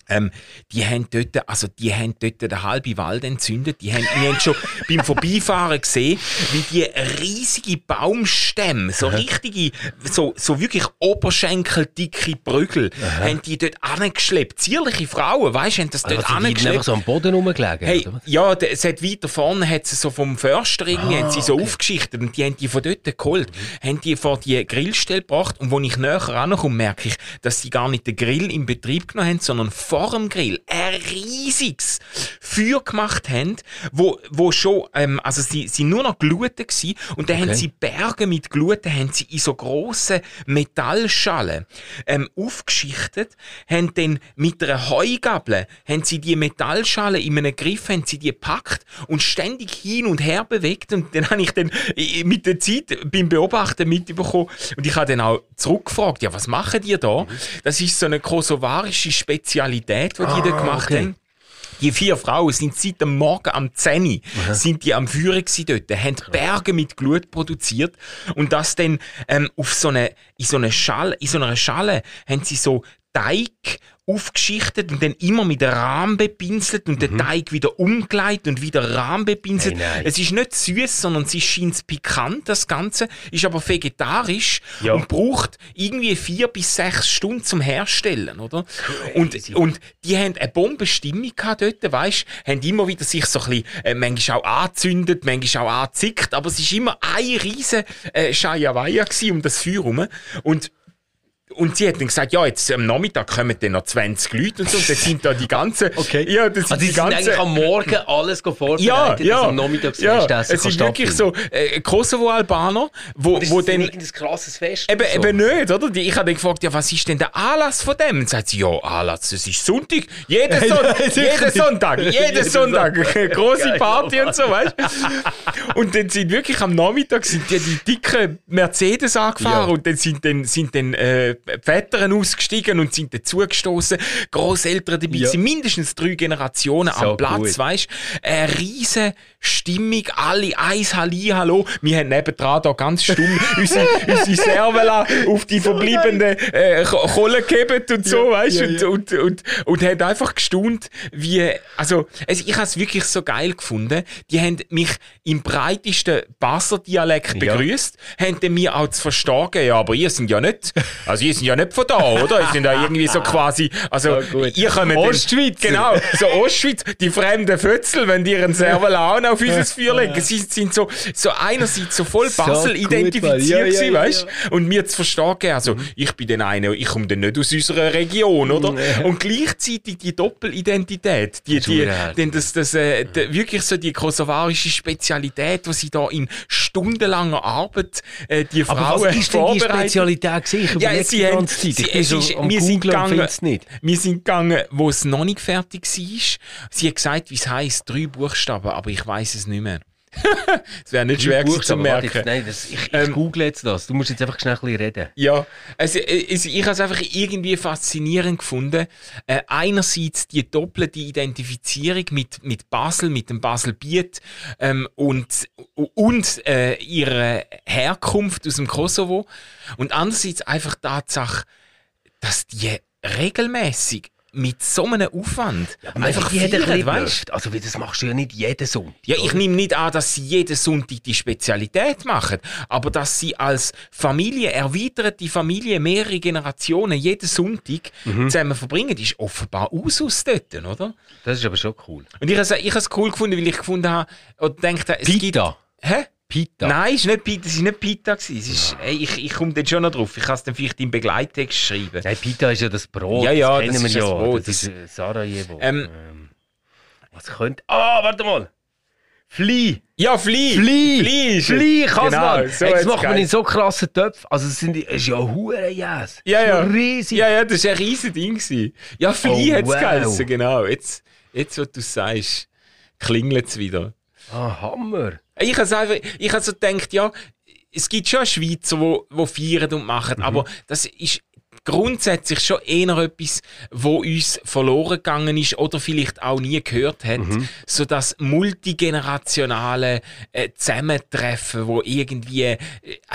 ähm, die haben dort, also die haben dort den halben Wald entzündet. Die haben, wir haben schon (laughs) beim Vorbeifahren gesehen, wie die riesige Baumstämme, so richtige, so, so wirklich oberschenkeldicke Brügel, haben die dort angeschleppt. Zierliche Frauen, weißt du, haben das dort
Also,
angeschleppt.
einfach so am Boden rumgelegen.
Hey,
oder
ja, es hat weiter vorne hat sie so vom Förster irgendwie,
Ah,
haben sie so
okay.
aufgeschichtet und die haben die von dort geholt, haben die vor die Grillstelle gebracht und wo ich näher rankomme, merke ich, dass sie gar nicht den Grill in Betrieb genommen haben, sondern vor dem Grill ein riesiges Feuer gemacht haben, wo, wo schon, ähm, also sie sind nur noch Gluten gewesen und dann
Okay.
haben sie Berge mit Gluten haben sie in so grossen Metallschalen ähm, aufgeschichtet, haben dann mit einer Heugabel haben sie die Metallschale in einem Griff haben sie die gepackt und ständig hin und her bewegt und dann habe ich dann mit der Zeit beim Beobachten mitbekommen und ich habe dann auch zurückgefragt, ja was machen die da? Das ist so eine kosovarische Spezialität, die die
Ah,
da gemacht
okay.
haben. Die vier Frauen sind seit dem Morgen am 10 Uhr sind die am Führen gsi dort, haben Berge mit Glut produziert und das dann ähm, auf so eine, in so eine Schale, in so einer Schale haben sie so Teig aufgeschichtet und dann immer mit Rahm bepinselt und den Teig wieder umgeleitet und wieder Rahm bepinselt.
Mhm. Nein.
es ist nicht süß, sondern es scheint pikant, das Ganze, ist aber vegetarisch
Ja.
und braucht irgendwie vier bis sechs Stunden zum Herstellen, oder? Und,
Crazy.
und die haben eine Bombenstimmung gehabt dort, weißt, haben immer wieder sich so ein bisschen, äh, manchmal auch angezündet, manchmal auch angezickt, aber es ist immer ein riesen äh, Scheiaweia gewesen um das Feuer herum. Und und sie hat dann gesagt, ja, jetzt am Nachmittag kommen dann noch 20 Leute und so. Und dann sind da die ganzen...
Okay.
Ja, das sind
Also, die
die
sind
ganzen...
eigentlich am Morgen alles vorbereitet,
ja,
dass
ja,
am Nachmittag das
ja.
Festessen
Es sind wirklich so äh, Kosovo-Albaner, wo,
Das
wo
ist
dann...
irgendein krasses Fest.
Eben,
so.
eben nicht, oder? Die- Ich habe dann gefragt, ja, was ist denn der Anlass von dem? Und sagt sie, ja, Anlass, das ist Sonntag. Jeden, (laughs) Son (laughs) jeden. Sonntag, jeden Sonntag. (laughs) Große Party und so, weißt du? Und dann sind wirklich am Nachmittag sind die, die dicken Mercedes angefahren
Ja.
und dann sind dann, sind dann äh, Väter ausgestiegen und sind dazugestoßen. Großeltern dabei,
Ja.
sind mindestens drei Generationen
So
am Platz,
gut.
weißt Eine riesen Stimmung, alle eins Halli, hallo. Wir haben nebendran da ganz stumm (laughs) unsere, unsere Servela auf die verbliebenen äh, Ko- Kohlen gegeben und so, weißt
ja,
und,
ja.
und, und, und haben einfach gestaunt, wie, also, also ich habe es wirklich so geil gefunden. Die haben mich im breitesten Basser-Dialekt
Ja.
begrüßt, haben mir auch zu verstehen ja, aber ihr sind ja nicht, also ihr sind ja nicht von da, oder? Ihr sind ja irgendwie so quasi, also,
So gut.
ihr kommt
Ostschweizer.
Genau, so Ostschweiz, die fremden Fötzel, wenn die ihren Servala auch noch auf unser Feuer legen. Sie sind so, so einerseits so voll
So
Basel
gut,
identifiziert.
Ja, ja,
gewesen,
ja,
weißt Und mir zu verstehen gegeben, also, ich bin dann einer, ich komme dann nicht aus unserer Region, oder? Und gleichzeitig die Doppelidentität, die, die, denn das, das, äh, die, wirklich so die kosovarische Spezialität, die sie da in stundenlanger Arbeit, äh, die Frauen
Aber was ist denn die. Spezialität gewesen?
Ja,
überlege
sie
die ganze Zeit. Ich bin so
ist-
am
wir sind
und
gegangen-
es nicht.
Wir sind gegangen, wo es noch nicht fertig war. Sie hat gesagt, wie es heisst, drei Buchstaben, aber ich weiß es nicht mehr. (laughs) Es wäre nicht schwer zu merken.
Nein, das, ich, ich
Ähm,
google jetzt das. Du musst jetzt einfach schnell ein bisschen reden.
Ja, also, also ich habe es einfach irgendwie faszinierend gefunden. Äh, einerseits die doppelte Identifizierung mit, mit Basel, mit dem Basel-Biet ähm, und, und äh, ihre Herkunft aus dem Kosovo. Und andererseits einfach die Tatsache, dass die regelmäßig mit so einem Aufwand einfach
die hat ein
feiern, weißt?
Also, das machst du ja nicht jeden Sonntag.
Ja, ich nehme nicht an, dass sie jeden Sonntag die Spezialität machen, aber dass sie als Familie, erweiterte Familie, mehrere Generationen jeden Sonntag
Mhm.
zusammen verbringen, ist offenbar Usus dort, oder?
Das ist aber schon cool.
Und ich habe es cool gefunden, weil ich gefunden habe, gedacht habe, es gibt...
Pita.
Hä?
Pita.
Nein, es war nicht Pita, es war nicht Pita. Es ist, ey, ich, ich komme dann schon noch drauf. Ich kann es dann vielleicht im Begleittext schreiben.
Nein, Pita ist ja das Brot.
Ja, ja,
das kennen
das
wir
ist
ja.
das Brot.
Das ist äh, Sarajevo.
Ähm,
Ähm, was könnte... Ah, warte mal. Fly.
Ja! Fly ist es.
Fly, kann's
Genau, so
Jetzt
hat's
macht man in so krassen Töpfen. Also, es sind, es ist ja hure Jäs.
Ja, ja.
Riesig.
Ja, ja, das war ein riesiges Ding. gewesen. Ja, Fly
Oh,
hat es
wow.
geheißen, genau. Jetzt, jetzt, was du sagst, klingelt es wieder.
Ah, Hammer.
Ich habe einfach, ich habe so gedacht, ja, es gibt schon Schweizer, wo, wo feiern und machen,
Mhm.
aber das ist grundsätzlich schon eher etwas, wo uns verloren gegangen ist oder vielleicht auch nie gehört hat,
Mhm.
so das multigenerationale äh, Zusammentreffen, wo irgendwie äh,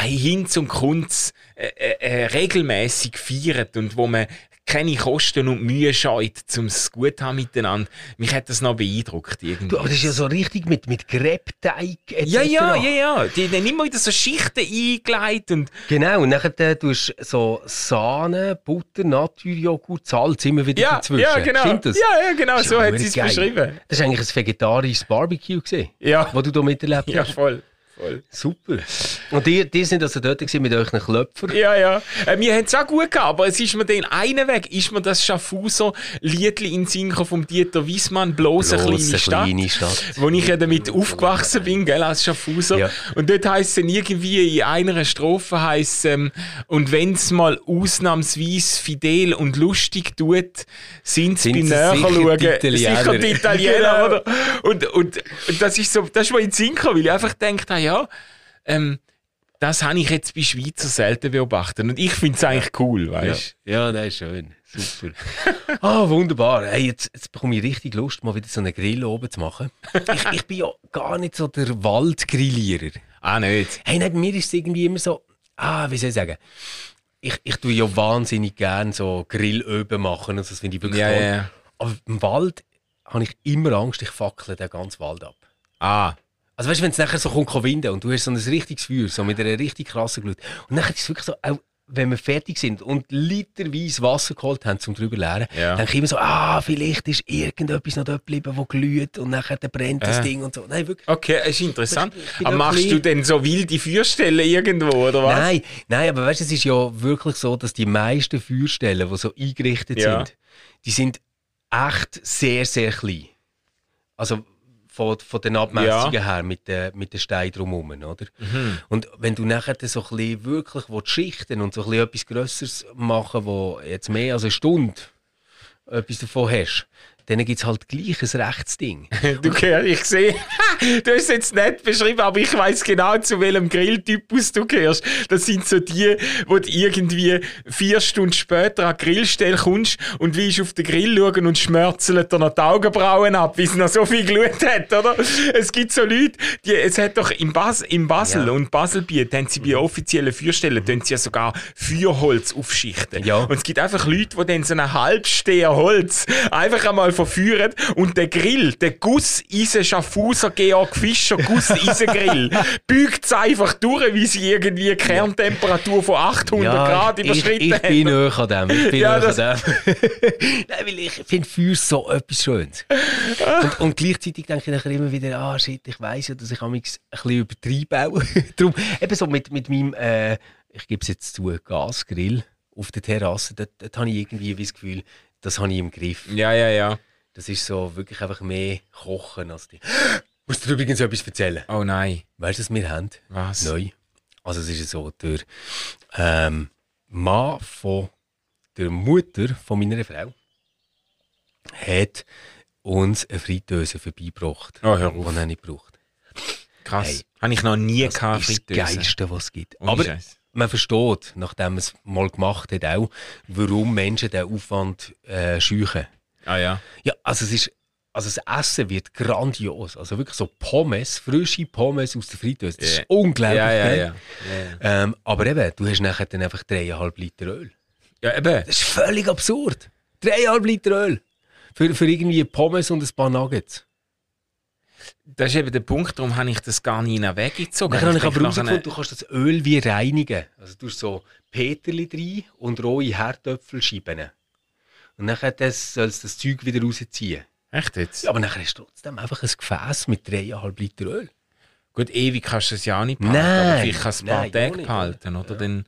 hin zum Kunst äh, äh, äh, regelmäßig feiert und wo man keine Kosten und Mühe scheut, um es gut zu haben miteinander. Mich hat das noch beeindruckt irgendwie.
Du, aber das ist ja so richtig mit, mit Krebteig etc.
Ja, ja, ja, ja. Die haben immer wieder so Schichten eingelegt und
Genau, und nachher äh, tust du so Sahne, Butter, Naturjoghurt, Salz immer wieder
ja,
dazwischen.
ja, genau.
Stimmt das?
Ja, ja, genau,
Das
so
ja
hat sie es beschrieben.
Das war eigentlich ein vegetarisches Barbecue, gewesen,
Ja,
was du da miterlebt
ja,
hast.
voll. Voll.
Super. Und ihr, ihr sind also dort mit euren Klöpfer.
Ja, ja. Äh, wir haben es auch gut gehabt, aber es ist mir den einen Weg, ist mir das Schaffhauser Liedli in Sinker vom Dieter Wiesmann, bloß, eine
Bloß
kleine Stadt.
kleine Stadt.
Wo ich ja damit aufgewachsen bin, gell, als Schaffhauser.
Ja.
Und dort heisst es dann irgendwie in einer Strophe heisst ähm, und wenn's mal ausnahmsweise fidel und lustig tut, sind's
Sind's
beim Näherschauen
die Italiener.
sicher die Italiener,
Genau.
oder? Und, und, und das ist so, das ist mir in den Sinn gekommen, weil ich einfach gedacht habe, ja, ähm, das habe ich jetzt bei Schweizer selten beobachtet. Und ich finde es eigentlich cool,
Ja,
weißt
ja das ist schön. Super. (laughs) ah, wunderbar. Hey, jetzt, jetzt bekomme ich richtig Lust, mal wieder so einen Grill oben zu machen. Ich, ich bin ja gar nicht so der Waldgrillierer.
Ah, nicht.
Hey, nein, mir ist es irgendwie immer so, ah, wie soll ich sagen? Ich, ich tue ja wahnsinnig gern so Grillöben machen, und das finde ich wirklich
Ja,
toll.
ja, ja.
Aber im Wald habe ich immer Angst, ich fackle den ganzen Wald ab.
Ah,
Also weißt du, wenn es nachher so kommt, kommt winden und du hast so ein richtiges Feuer, so mit einer richtig krassen Glut. Und dann ist es wirklich so, auch wenn wir fertig sind und literweise Wasser geholt haben, um drüber leeren,
Ja.
dann ich immer so, ah, vielleicht ist irgendetwas noch dort geblieben, das glüht und nachher dann brennt das
Äh.
Ding und so. Nein, wirklich.
okay, ist interessant. Aber machst du denn so wilde Feuerstellen irgendwo, oder was?
Nein, nein, aber weißt du, es ist ja wirklich so, dass die meisten Feuerstellen, die so eingerichtet
Ja.
sind, die sind echt sehr, sehr klein. Also von, von den Abmessungen her mit den, mit den Steinen drumherum, oder?
Mhm.
Und wenn du nachher dann so ein bisschen wirklich schichten und so ein bisschen etwas Grösseres machen wo jetzt mehr als eine Stunde etwas davon hast, denen gibt es halt gleich ein Rechtsding. (laughs)
Du, gehörst, ich sehe, (laughs) du hast es jetzt nicht beschrieben, aber ich weiß genau, zu welchem Grilltypus du gehörst. Das sind so die, wo du irgendwie vier Stunden später an die Grillstelle kommst und wie auf den Grill schauen und schmörzeln dir noch die Augenbrauen ab, weil es noch so viel Glut hat, oder? Es gibt so Leute, die, es hat doch in, Bas, in Basel
Ja.
und Baselbiet, haben sie bei offiziellen Feuerstellen, tun sie ja sogar Feuerholz aufschichten.
Ja.
Und es gibt einfach Leute, die dann so einen Halbsteher Holz einfach einmal verführen und der Grill, der Gusseisen Schaffhauser Georg Fischer Gusseisengrill, (laughs) bügt es einfach durch, wie sie irgendwie eine Kerntemperatur von 800 Grad
ich,
überschritten
ich, ich bin
haben.
näher an dem. Ich bin
Ja,
näher an dem. (laughs) Nein, weil ich finde Feuer so etwas Schönes. Und, und gleichzeitig denke ich nachher immer wieder, ah shit, ich weiss ja, dass ich ein bisschen übertreibe auch. (laughs) Darum, eben so mit, mit meinem, äh, ich gebe es jetzt zu, Gasgrill auf der Terrasse, dort, dort habe ich irgendwie wie das Gefühl, das habe ich im Griff.
Ja, ja, ja.
Das ist so wirklich einfach mehr Kochen als die. (gasps) Musst du dir übrigens etwas erzählen?
Oh nein.
Weißt du, was wir haben?
Was?
Neu. Also es ist so, der ähm, Mann von der Mutter von meiner Frau hat uns eine Fritteuse vorbeigebracht,
Oh, hör
die
auf.
er nicht braucht.
Krass.
Hey.
Habe ich noch nie
Das
gehabt,
ist das. Geilste, was es gibt.
Ohne
Aber
Scheiß.
Man versteht, nachdem man es mal gemacht hat, auch, warum Menschen den Aufwand äh, scheuchen.
Ah ja.
Ja, also es ist, also das Essen wird grandios. Also wirklich so Pommes, frische Pommes aus der Fritteuse. Das
Ja.
ist unglaublich.
Ja, ja,
geil.
ja.
Ähm, aber eben, du hast nachher dann einfach 3,5 Liter Öl.
ja eben.
Das ist völlig absurd. 3,5 Liter Öl. Für, für irgendwie Pommes und ein paar Nuggets.
Das ist eben der Punkt, darum habe ich das gar nie in Erwägung gezogen.
Dann habe ich aber herausgefunden, du kannst das Öl wie reinigen. Also du hast so Peterli rein und rohe Herdöpfelscheiben. Und dann das, soll es das Zeug wieder rausziehen.
Echt jetzt?
Ja, aber dann hast du trotzdem einfach ein Gefäß mit 3,5 Liter Öl.
Gut, ewig kannst du es ja auch nicht behalten,
Nein.
aber vielleicht kannst du ein paar
Nein,
Tage
nicht,
behalten, oder? Dann,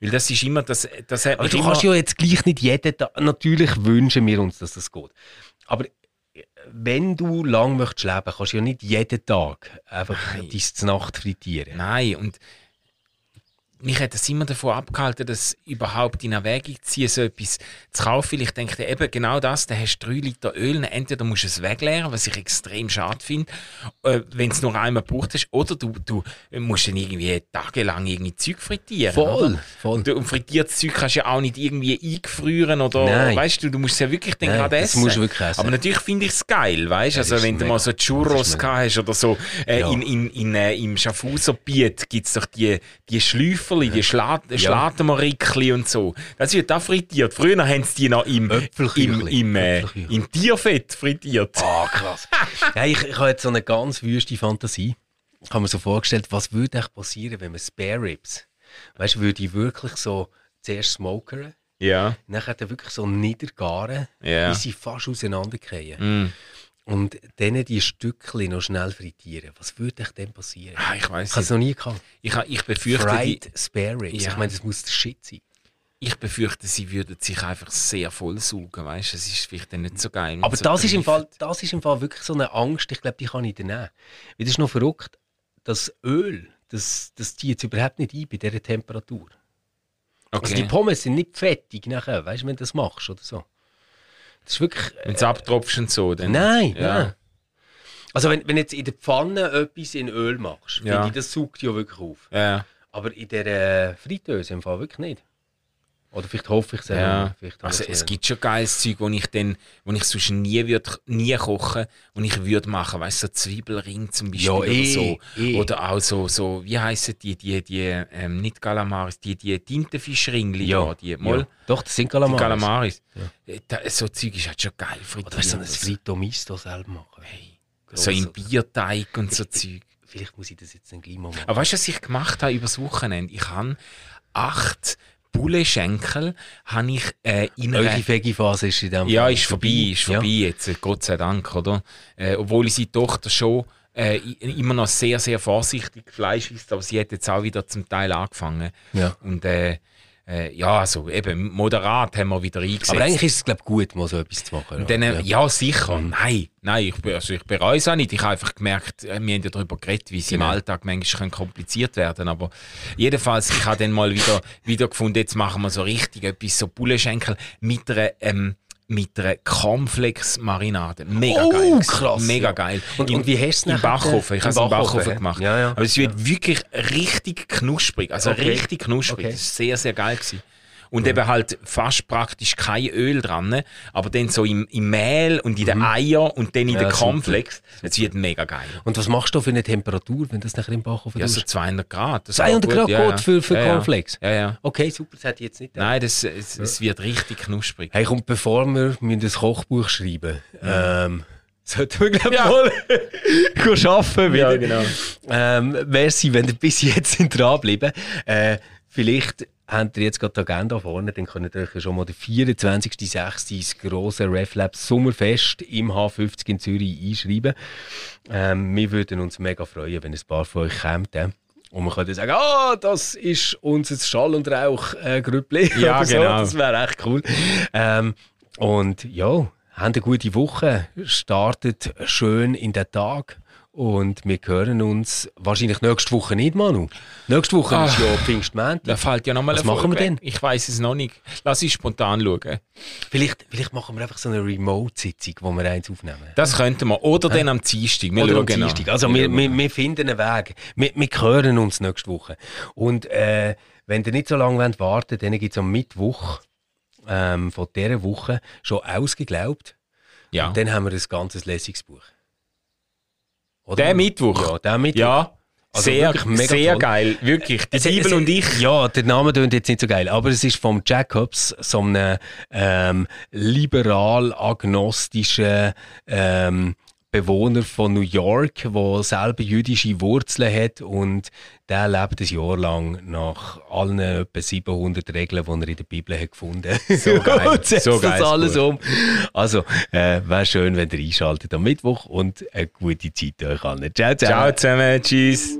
weil das ist immer, das, das hat
Aber du kannst ja jetzt gleich nicht jeden Tag. Natürlich wünschen wir uns, dass das geht. Aber wenn du lang möchtest leben, kannst du ja nicht jeden Tag einfach
Nein.
dein Nacht frittieren.
Nein, und mich hat das immer davon abgehalten, das überhaupt in Erwägung zu ziehen, so etwas zu kaufen. Weil ich denke, eben genau das, da hast du drei Liter Öl, entweder musst du es wegleeren, was ich extrem schade finde, äh, wenn es nur einmal gebraucht hast, oder du, du musst dann irgendwie tagelang irgendwie Zeug frittieren.
Voll,
oder?
voll.
Und, und frittiertes Zeug kannst du ja auch nicht irgendwie eingefrieren oder,
Nein.
weißt du, du musst es ja wirklich dann
Nein,
gerade
das
essen.
musst du wirklich essen.
Aber natürlich finde ich es geil, weißt du, also wenn du mal so Churros gehabt hast oder so, äh,
Ja.
in, in, in, äh, im Schaffhauserbiet gibt es doch die, die Schläuferli, die Schla Schlatenmarikli und so. Das wird da frittiert. Früher haben sie die noch im, im, im, äh, im Tierfett frittiert.
Ah, krass. (laughs) ja, ich, ich habe jetzt so eine ganz wüste Fantasie. Ich habe mir so vorgestellt, was würde echt passieren, wenn man Spare Ribs, weißt du, würde ich wirklich so zuerst smokern,
Ja.
dann wirklich so niedergaren,
Ja.
bis sie fast auseinandergehen.
Mm.
Und dann die Stückchen noch schnell frittieren. Was würde echt dann passieren?
Ah, ich weiß
Ich habe es noch nie gehabt.
Ich, ich befürchte, die,
Fried Spare Ribs.
Ja.
Ich meine, das muss der Shit sein.
ich befürchte, sie würden sich einfach sehr vollsaugen, weißt? Das ist vielleicht dann nicht so geil.
Aber
so
das, ist im. Fall, das ist im Fall wirklich so eine Angst, ich glaube, die kann ich dir nehmen. Weil das ist noch verrückt, das Öl, das, das zieht jetzt überhaupt nicht ein bei dieser Temperatur. Also die
Okay.
Pommes sind nicht fettig nachher, weißt du, wenn du das machst oder so. Das ist wirklich...
Wenn es abtropfst und so, dann...
nein,
ja.
nein. Also wenn, wenn jetzt in der Pfanne etwas in Öl machst,
Ja.
finde ich, das saugt ja wirklich auf.
Ja.
Aber in der äh, Fritteuse im Fall wirklich nicht. Oder vielleicht hoffe ich es
Ja, also es
äh,
gibt schon geiles Zeug, wo ich dann, wo ich sonst nie würd, nie kochen, und ich würde machen, weißt du, so Zwiebelring zum Beispiel
Ja,
oder
eh,
so,
eh.
oder auch so, so wie heißen die, die, die, ähm, nicht Galamaris, die, die Tintenfischringli,
ja,
da, die, mal,
ja. Doch, das sind
die
Calamaris.
Galamaris. Äh, Da, so Zeug ist halt schon geil
Oder weißt du, so ein. Frito Misto selber machen.
Hey, so im Bierteig und so Zeug.
Vielleicht muss ich das jetzt dann gleich mal machen.
Aber weißt du, was ich gemacht habe übers Wochenende? Ich habe acht Bullenschenkel habe ich äh, in.
Eure Veggie-Phase ist in dem
Ja, ist vorbei, ist vorbei jetzt, äh, Gott sei Dank, oder? Äh, obwohl unsere Tochter schon äh, immer noch sehr, sehr vorsichtig Fleisch isst, aber sie hat jetzt auch wieder zum Teil angefangen.
Ja.
Und äh, äh, ja, also eben moderat haben wir wieder eingesetzt.
Aber eigentlich ist es, glaube ich, gut, mal so etwas zu machen.
Dann,
ja.
ja. sicher. Nein, nein, ich, also ich bereue es auch nicht. Ich habe einfach gemerkt, äh, wir haben ja darüber geredet, wie es
Genau.
im Alltag manchmal kompliziert werden Aber jedenfalls, ich habe dann mal wieder, wieder gefunden, jetzt machen wir so richtig etwas, so Bullenschenkel mit einer, ähm, mit einer Cornflakes-Marinade. Mega
Oh,
geil.
krass,
Mega
ja.
geil.
Und- und wie hast du es
Im Backofen. Ich habe es im
Backofen,
gemacht.
Ja, ja.
Aber es wird wirklich richtig knusprig. Also
Okay.
richtig knusprig.
Okay.
Das ist sehr, sehr geil gewesen. Und eben halt fast praktisch kein Öl dran, aber dann so im, im Mehl und in den Eier und dann in
Mhm. Ja,
den. Cornflakes. Es wird mega geil.
Und was machst du für eine Temperatur, wenn das nachher im Backofen
Ja, so
tust?
200 Grad. Das
200
geht
Grad
gut, ja,
geht für, für. Cornflakes?
Ja, ja.
Okay, super, das hätte ich jetzt nicht gedacht.
Nein, das, es, es wird richtig knusprig.
Hey, kommt, bevor wir müssen ein Kochbuch schreiben ähm, (laughs) sollten wir, glaube ich,
Ja.
mal (laughs) gehen arbeiten wieder.
Ja, genau.
Ähm, merci, wenn ihr bis jetzt (laughs) dranbleiben. Äh, vielleicht habt ihr jetzt gerade die Agenda vorne, dann könnt ihr euch ja schon mal den 24.06. das grosse RefLab Sommerfest im H50 in Zürich einschreiben. Ähm, wir würden uns mega freuen, wenn ein paar von euch kommt. Äh. Und man könnte sagen, ah, das ist unser Schall- und Rauch-Grüppli. (laughs)
Ja,
oder so.
genau.
Das wäre echt cool. Ähm, und ja, habt eine gute Woche, startet schön in den Tag und wir hören uns wahrscheinlich nächste Woche nicht, Manu. Nächste Woche ist ja Pfingstmontag.
Da fällt ja nochmal
Was machen wir denn?
Ich weiß es noch nicht. Lass ich spontan schauen.
Vielleicht, vielleicht machen wir einfach so eine Remote-Sitzung, wo wir eins aufnehmen.
Das könnten wir. Oder dann am Dienstag. Wir
Oder am. Dienstag. Also wir, wir, wir finden einen Weg. Wir, wir hören uns nächste Woche. Und äh, wenn ihr nicht so lange wollt warten dann gibt es am Mittwoch ähm, von dieser Woche schon ausgeglaubt.
Ja.
Und dann haben wir ein ganzes Lesungsbuch. Oder?
Der Mittwoch?
Ja, der Mittwoch.
Ja.
Also
sehr, sehr
toll.
geil. Wirklich. Die
Es-
Bibel und ich.
Ja, der Name klingt jetzt nicht so geil, aber es ist vom Jacobs, so einem ähm, liberal-agnostischen ähm, Bewohner von New York, der selber jüdische Wurzeln hat und der lebt ein Jahr lang nach allen etwa 700 Regeln, die er in der Bibel hat gefunden hat.
So (laughs) geil.
und setzt
So
das
geiles
alles um. Also, äh, wäre schön, wenn ihr einschaltet am Mittwoch und eine gute Zeit euch allen. Ciao, ciao.
Ciao zusammen. Tschüss.